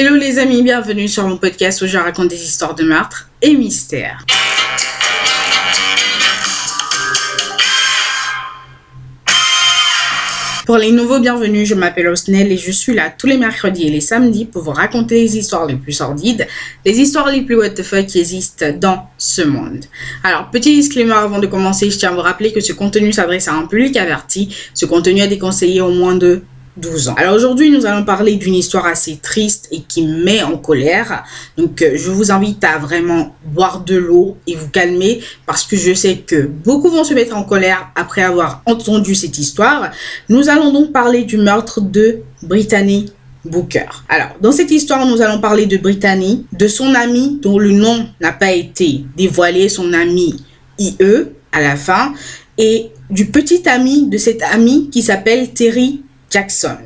Hello les amis, bienvenue sur mon podcast où je raconte des histoires de meurtres et mystères. Pour les nouveaux bienvenus, je m'appelle Osnel et je suis là tous les mercredis et les samedis pour vous raconter les histoires les plus sordides, les histoires les plus what the fuck qui existent dans ce monde. Alors, petit disclaimer avant de commencer, je tiens à vous rappeler que ce contenu s'adresse à un public averti. Ce contenu est déconseillé au moins de 12 ans. Alors aujourd'hui, nous allons parler d'une histoire assez triste et qui met en colère. Donc euh, je vous invite à vraiment boire de l'eau et vous calmer parce que je sais que beaucoup vont se mettre en colère après avoir entendu cette histoire. Nous allons donc parler du meurtre de Brittany Booker. Alors, dans cette histoire, nous allons parler de Brittany, de son ami dont le nom n'a pas été dévoilé, son ami IE à la fin, et du petit ami de cet ami qui s'appelle Terry Jackson.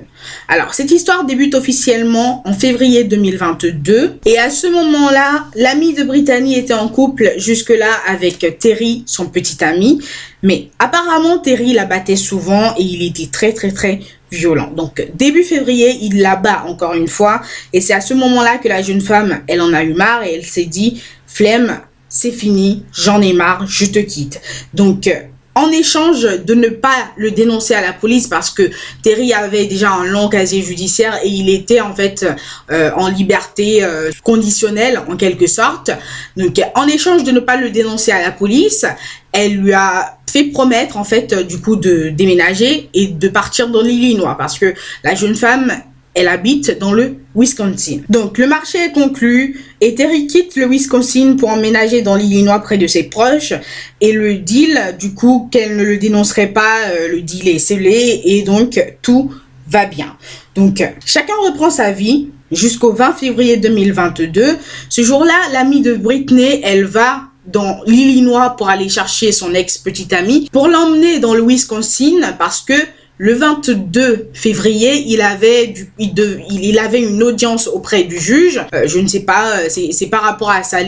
Alors, cette histoire débute officiellement en février 2022 et à ce moment-là, l'ami de Brittany était en couple jusque-là avec Terry, son petit ami, mais apparemment Terry la battait souvent et il était très très très violent. Donc début février, il la bat encore une fois et c'est à ce moment-là que la jeune femme, elle en a eu marre et elle s'est dit flemme, c'est fini, j'en ai marre, je te quitte. Donc en échange de ne pas le dénoncer à la police parce que Terry avait déjà un long casier judiciaire et il était en fait euh, en liberté euh, conditionnelle en quelque sorte. Donc en échange de ne pas le dénoncer à la police, elle lui a fait promettre en fait du coup de déménager et de partir dans l'Illinois parce que la jeune femme elle habite dans le Wisconsin. Donc le marché est conclu et Terry quitte le Wisconsin pour emménager dans l'Illinois près de ses proches et le deal du coup qu'elle ne le dénoncerait pas, euh, le deal est scellé et donc tout va bien. Donc chacun reprend sa vie jusqu'au 20 février 2022. Ce jour-là, l'amie de Britney, elle va dans l'Illinois pour aller chercher son ex-petite amie pour l'emmener dans le Wisconsin parce que le 22 février, il avait, il, il, avait une audience auprès du juge. Euh, je ne sais pas, euh, c'est par rapport à sa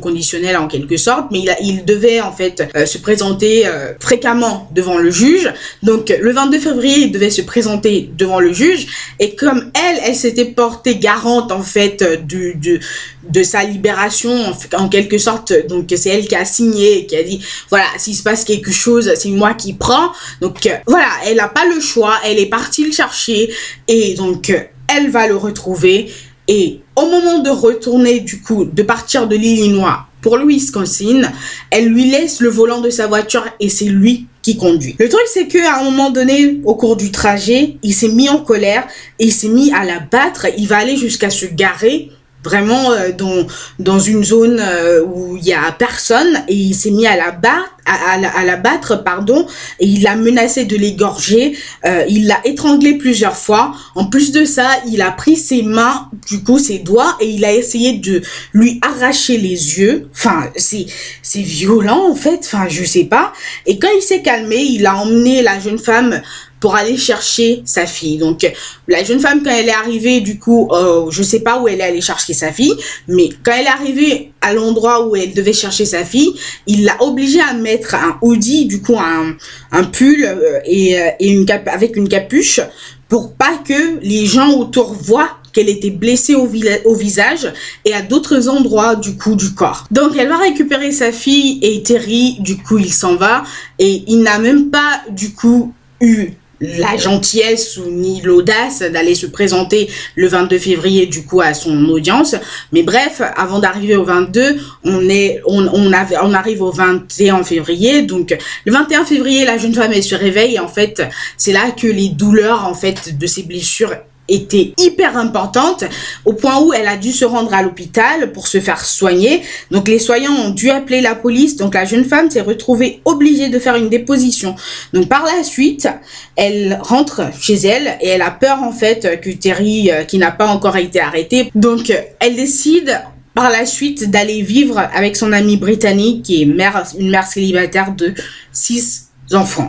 conditionnelle en quelque sorte, mais il, devait en fait euh, se présenter fréquemment devant le juge. Donc le 22 février, il devait se présenter devant le juge et comme elle, elle s'était portée garante en fait du, de sa libération en, quelque sorte. Donc c'est elle qui a signé, qui a dit voilà s'il se passe quelque chose, c'est moi qui prends. Donc euh, voilà, elle n'a pas le choix, elle est partie le chercher et donc euh, elle va le retrouver. Et au moment de retourner du coup, de partir de l'Illinois pour le Wisconsin, elle lui laisse le volant de sa voiture et c'est lui qui conduit. Le truc c'est que à un moment donné au cours du trajet, il s'est mis en colère et il s'est mis à la battre, il va aller jusqu'à se garer vraiment euh, dans, dans une zone euh, où il y a personne et il s'est mis à la battre à, pardon et il l'a menacé de l'égorger. Euh, il l'a étranglé plusieurs fois. En plus de ça il a pris ses mains du coup ses doigts et il a essayé de lui arracher les yeux. Enfin c'est c'est violent en fait. Enfin je sais pas. Et quand il s'est calmé il a emmené la jeune femme pour aller chercher sa fille. Donc la jeune femme quand elle est arrivée du coup euh, je sais pas où elle est allée chercher sa fille mais quand elle est arrivée à l'endroit où elle devait chercher sa fille, il l'a obligée à mettre un hoodie du coup un, un pull euh, et, euh, et une cap avec une capuche pour pas que les gens autour voient qu'elle était blessée au, au, visage et à d'autres endroits du coup du corps. Donc elle va récupérer sa fille et Terry du coup il s'en va et il n'a même pas du coup eu la gentillesse ou ni l'audace d'aller se présenter le 22 février du coup à son audience. Mais bref, avant d'arriver au 22, on est on, on, avait, on arrive au 21 février. Donc le 21 février, la jeune femme elle se réveille et en fait, c'est là que les douleurs en fait de ses blessures était hyper importante au point où elle a dû se rendre à l'hôpital pour se faire soigner. Donc les soignants ont dû appeler la police. Donc la jeune femme s'est retrouvée obligée de faire une déposition. Donc par la suite, elle rentre chez elle et elle a peur en fait que Terry, euh, qui n'a pas encore été arrêté, donc elle décide par la suite d'aller vivre avec son amie britannique qui est mère, une mère célibataire de 6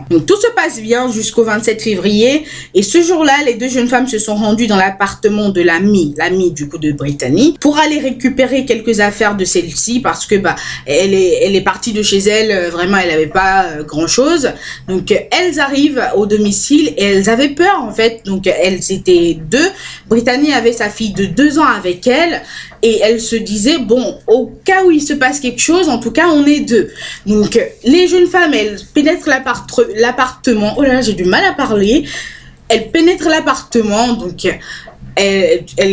Donc tout se passe bien jusqu'au 27 février et ce jour-là, les deux jeunes femmes se sont rendues dans l'appartement de l'amie, l'amie du coup de Brittany, pour aller récupérer quelques affaires de celle-ci parce que bah elle est elle est partie de chez elle, euh, vraiment elle avait pas euh, grand-chose. Donc elles arrivent au domicile et elles avaient peur en fait. Donc elles étaient deux. Brittany avait sa fille de deux ans avec elle et elle se disait bon au cas où il se passe quelque chose en tout cas on est deux donc les jeunes femmes elles pénètrent l'appartement oh là j'ai du mal à parler elles pénètrent l'appartement donc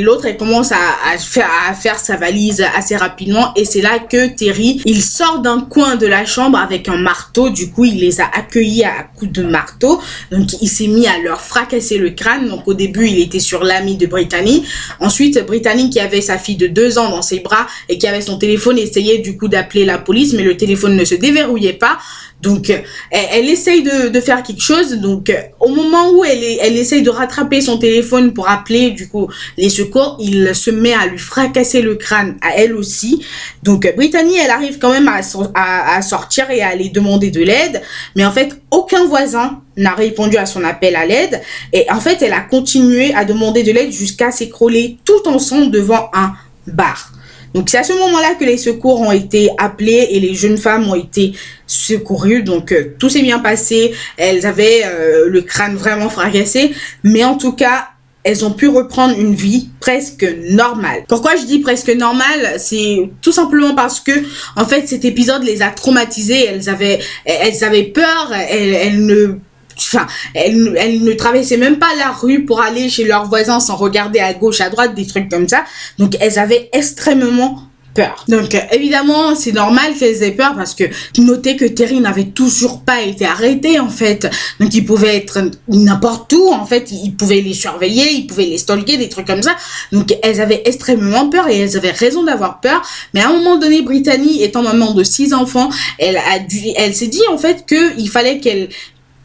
l'autre, elle commence à, à, faire, à faire sa valise assez rapidement et c'est là que Terry, il sort d'un coin de la chambre avec un marteau. Du coup, il les a accueillis à coups de marteau. Donc, il s'est mis à leur fracasser le crâne. Donc, au début, il était sur l'ami de Brittany. Ensuite, Brittany, qui avait sa fille de deux ans dans ses bras et qui avait son téléphone, essayait du coup d'appeler la police, mais le téléphone ne se déverrouillait pas. Donc, elle, essaye de, de, faire quelque chose. Donc, au moment où elle, elle essaye de rattraper son téléphone pour appeler, du coup, les secours, il se met à lui fracasser le crâne à elle aussi. Donc, Brittany, elle arrive quand même à, à sortir et à aller demander de l'aide. Mais en fait, aucun voisin n'a répondu à son appel à l'aide. Et en fait, elle a continué à demander de l'aide jusqu'à s'écrouler tout ensemble devant un bar. Donc c'est à ce moment-là que les secours ont été appelés et les jeunes femmes ont été secourues. Donc euh, tout s'est bien passé. Elles avaient euh, le crâne vraiment fracassé. Mais en tout cas, elles ont pu reprendre une vie presque normale. Pourquoi je dis presque normale? C'est tout simplement parce que en fait cet épisode les a traumatisées. Elles avaient, elles avaient peur. Elles, elles ne enfin, elles, ne traversaient même pas la rue pour aller chez leurs voisins sans regarder à gauche, à droite, des trucs comme ça. Donc, elles avaient extrêmement peur. Donc euh, évidemment, c'est normal qu'elles aient peur parce que notez que Terry n'avait toujours pas été arrêté en fait. Donc il pouvait être n'importe où en fait, il pouvait les surveiller, il pouvait les stalker, des trucs comme ça. Donc elles avaient extrêmement peur et elles avaient raison d'avoir peur. Mais à un moment donné, Brittany étant maman de six enfants, elle a dû, elle s'est dit en fait que il fallait qu'elle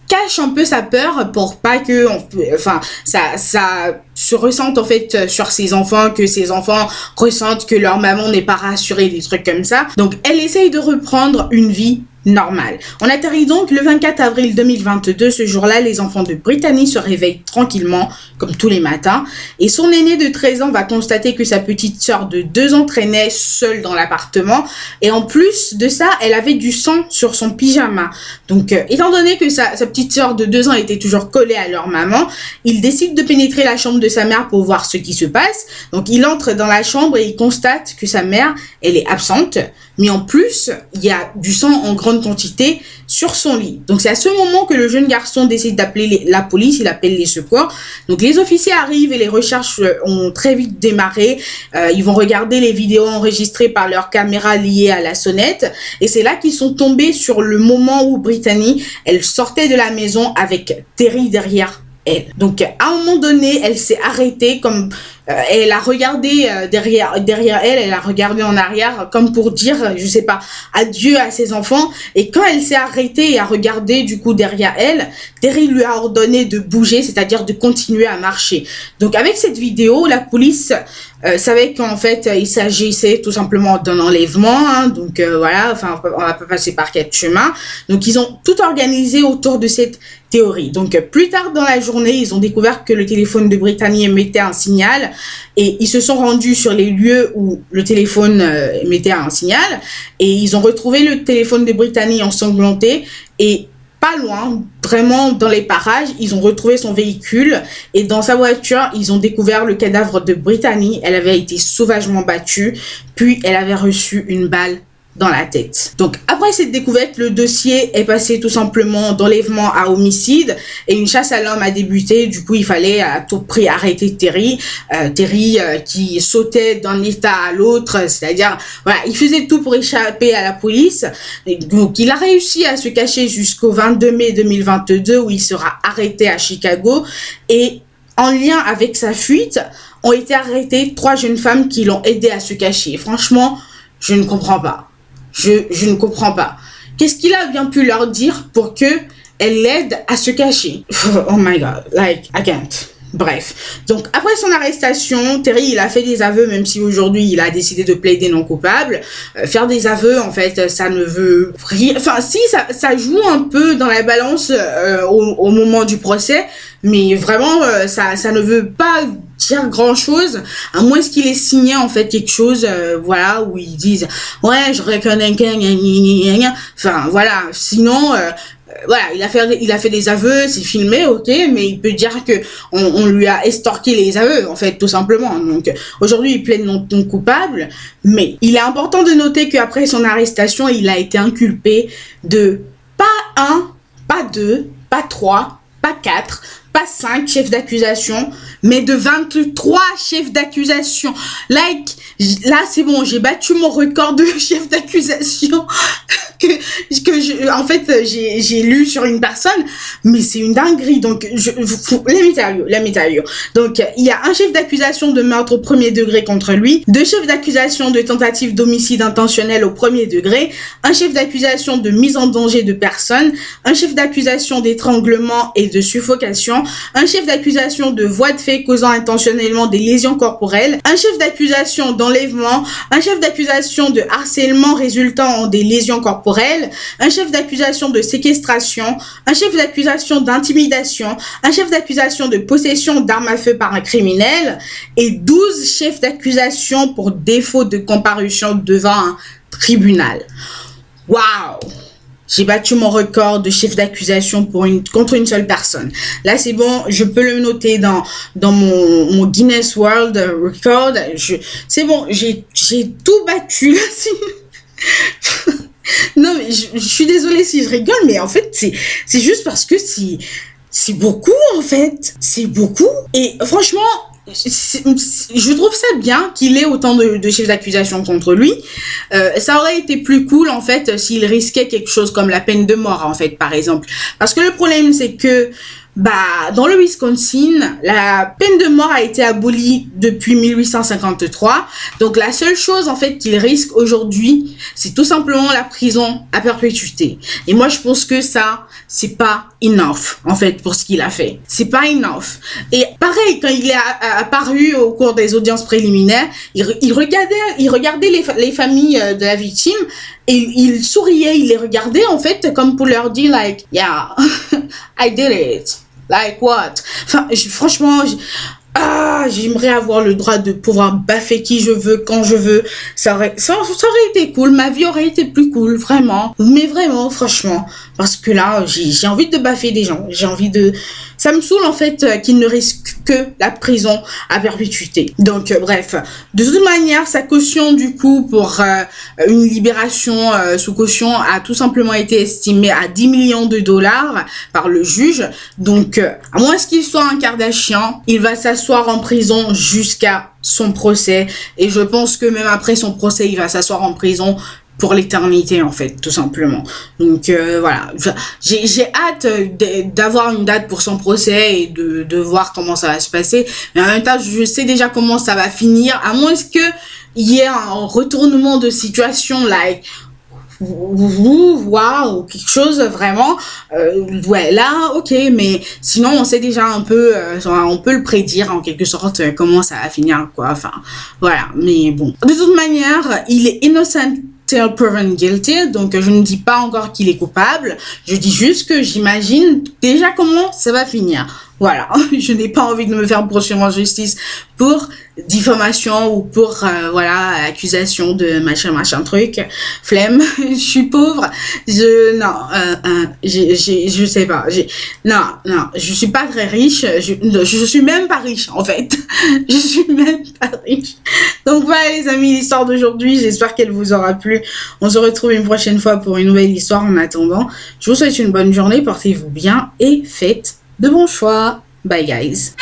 cache un peu sa peur pour pas que enfin ça ça se ressente en fait sur ses enfants que ses enfants ressentent que leur maman n'est pas rassurée des trucs comme ça. Donc elle essaye de reprendre une vie normal. On atterrit donc le 24 avril 2022. Ce jour-là, les enfants de Brittany se réveillent tranquillement, comme tous les matins, et son aîné de 13 ans va constater que sa petite sœur de 2 ans traînait seule dans l'appartement, et en plus de ça, elle avait du sang sur son pyjama. Donc, euh, étant donné que sa, sa petite sœur de 2 ans était toujours collée à leur maman, il décide de pénétrer la chambre de sa mère pour voir ce qui se passe. Donc, il entre dans la chambre et il constate que sa mère, elle est absente, mais en plus, il y a du sang en grande quantité sur son lit. Donc c'est à ce moment que le jeune garçon décide d'appeler la police, il appelle les secours. Donc les officiers arrivent et les recherches euh, ont très vite démarré. Euh, ils vont regarder les vidéos enregistrées par leur caméra liées à la sonnette et c'est là qu'ils sont tombés sur le moment où Brittany, elle sortait de la maison avec Terry derrière elle. Donc à un moment donné, elle s'est arrêtée comme elle a regardé euh, derrière derrière elle, elle a regardé en arrière comme pour dire je sais pas adieu à ses enfants. Et quand elle s'est arrêtée et a regardé du coup derrière elle, Terry lui a ordonné de bouger, c'est-à-dire de continuer à marcher. Donc avec cette vidéo, la police euh, savait qu'en fait il s'agissait tout simplement d'un enlèvement hein, donc voilà enfin on va pas passer par quatre chemins. Donc ils ont tout organisé autour de cette théorie. Donc plus tard dans la journée ils ont découvert que le téléphone de Brittany émettait un signal et ils se sont rendus sur les lieux où le téléphone euh, émettait un signal. Et ils ont retrouvé le téléphone de Brittany ensanglanté. Et pas loin, vraiment dans les parages, ils ont retrouvé son véhicule. Et dans sa voiture, ils ont découvert le cadavre de Brittany. Elle avait été sauvagement battue, puis elle avait reçu une balle dans la tête. Donc après cette découverte, le dossier est passé tout simplement d'enlèvement à homicide et une chasse à l'homme a débuté. Du coup, il fallait à tout prix arrêter Terry. Euh, Terry euh, qui sautait d'un état à l'autre, c'est-à-dire voilà, il faisait tout pour échapper à la police. Et donc il a réussi à se cacher jusqu'au 22 mai 2022 où il sera arrêté à Chicago et en lien avec sa fuite, ont été arrêtées trois jeunes femmes qui l'ont aidé à se cacher. Franchement, je ne comprends pas. Je, je ne comprends pas. Qu'est-ce qu'il a bien pu leur dire pour que elle l'aide à se cacher? Oh my god, like, I can't. Bref. Donc, après son arrestation, Terry, il a fait des aveux, même si aujourd'hui, il a décidé de plaider non coupable. Euh, faire des aveux, en fait, ça ne veut rien... Enfin, si, ça, ça joue un peu dans la balance euh, au, au, moment du procès, mais vraiment, euh, ça, ça ne veut pas dire grand chose, à moins qu'il ait signé, en fait, quelque chose, voilà, où ils disent, ouais, je reconnais, enfin, voilà. Sinon, voilà, il a fait, il a fait des aveux, c'est filmé, ok, mais il peut dire que on, on, lui a estorqué les aveux, en fait, tout simplement. Donc, aujourd'hui, il plaide non, non coupable, mais il est important de noter qu'après son arrestation, il a été inculpé de pas un, pas deux, pas trois, pas quatre, pas cinq chefs d'accusation, mais de 23 chefs d'accusation. Like, là, c'est bon, j'ai battu mon record de chefs d'accusation que, que je, en fait, j'ai lu sur une personne, mais c'est une dinguerie. Donc, je, métalliaux, les métalliaux. Donc, il y a un chef d'accusation de meurtre au premier degré contre lui, deux chefs d'accusation de tentative d'homicide intentionnel au premier degré, un chef d'accusation de mise en danger de personne, un chef d'accusation d'étranglement et de suffocation, un chef d'accusation de voie de fait causant intentionnellement des lésions corporelles, un chef d'accusation d'enlèvement, un chef d'accusation de harcèlement résultant en des lésions corporelles, un chef d'accusation de séquestration, un chef d'accusation d'intimidation, un chef d'accusation de possession d'armes à feu par un criminel et 12 chefs d'accusation pour défaut de comparution devant un tribunal. Waouh j'ai battu mon record de chef d'accusation pour une contre une seule personne. Là, c'est bon, je peux le noter dans dans mon, Guinness World Record. C'est bon, j'ai tout battu non mais je, je, suis désolée si je rigole, mais en fait c'est juste parce que c'est beaucoup en fait, c'est beaucoup. Et franchement, je trouve ça bien qu'il ait autant de, de chefs d'accusation contre lui. Euh, ça aurait été plus cool en fait s'il risquait quelque chose comme la peine de mort en fait par exemple. Parce que le problème c'est que bah, dans le Wisconsin, la peine de mort a été abolie depuis 1853. Donc, la seule chose, en fait, qu'il risque aujourd'hui, c'est tout simplement la prison à perpétuité. Et moi, je pense que ça, c'est pas enough, en fait, pour ce qu'il a fait. C'est pas enough. Et pareil, quand il est apparu au cours des audiences préliminaires, il, il regardait, il regardait les, les familles euh, de la victime et il souriait, il les regardait, en fait, comme pour leur dire, like, yeah, I did it. Like what? Enfin, franchement, ah, j'aimerais avoir le droit de pouvoir baffer qui je veux, quand je veux. Ça aurait, ça, ça aurait été cool. Ma vie aurait été plus cool, vraiment. Mais vraiment, franchement. Parce que là, j'ai envie de baffer des gens. J'ai envie de... Ça me saoule, en fait, euh, qu'ils ne risquent que la prison à perpétuité. Donc, euh, bref. De toute manière, sa caution, du coup, pour euh, une libération sous caution a tout simplement été estimée à 10 millions de dollars par le juge. Donc, à moins qu'il soit un Kardashian, il va s'asseoir en prison jusqu'à son procès. Et je pense que même après son procès, il va s'asseoir en prison pour l'éternité en fait tout simplement. Donc euh, voilà. J'ai hâte d'avoir une date pour son procès et de, de voir comment ça va se passer. Mais en même temps je sais déjà comment ça va finir à moins que il y ait un retournement de situation like waouh quelque chose vraiment. Euh, ouais là ok mais sinon on sait déjà un peu euh, on peut le prédire en quelque sorte euh, comment ça va finir quoi. Enfin voilà. Mais bon. De toute manière il est innocent till proven guilty. Donc, je ne dis pas encore qu'il est coupable. Je dis juste que j'imagine déjà comment ça va finir. Voilà, je n'ai pas envie de me faire poursuivre en justice pour diffamation ou pour euh, voilà accusation de machin machin truc. Flemme. Je suis pauvre. Je non euh, euh, je sais pas. Non non. Je suis pas très riche. Je, je suis même pas riche en fait. Je suis même pas riche. Donc voilà les amis l'histoire d'aujourd'hui. J'espère qu'elle vous aura plu. On se retrouve une prochaine fois pour une nouvelle histoire en attendant. Je vous souhaite une bonne journée. Portez-vous bien et faites de bons choix. Bye guys.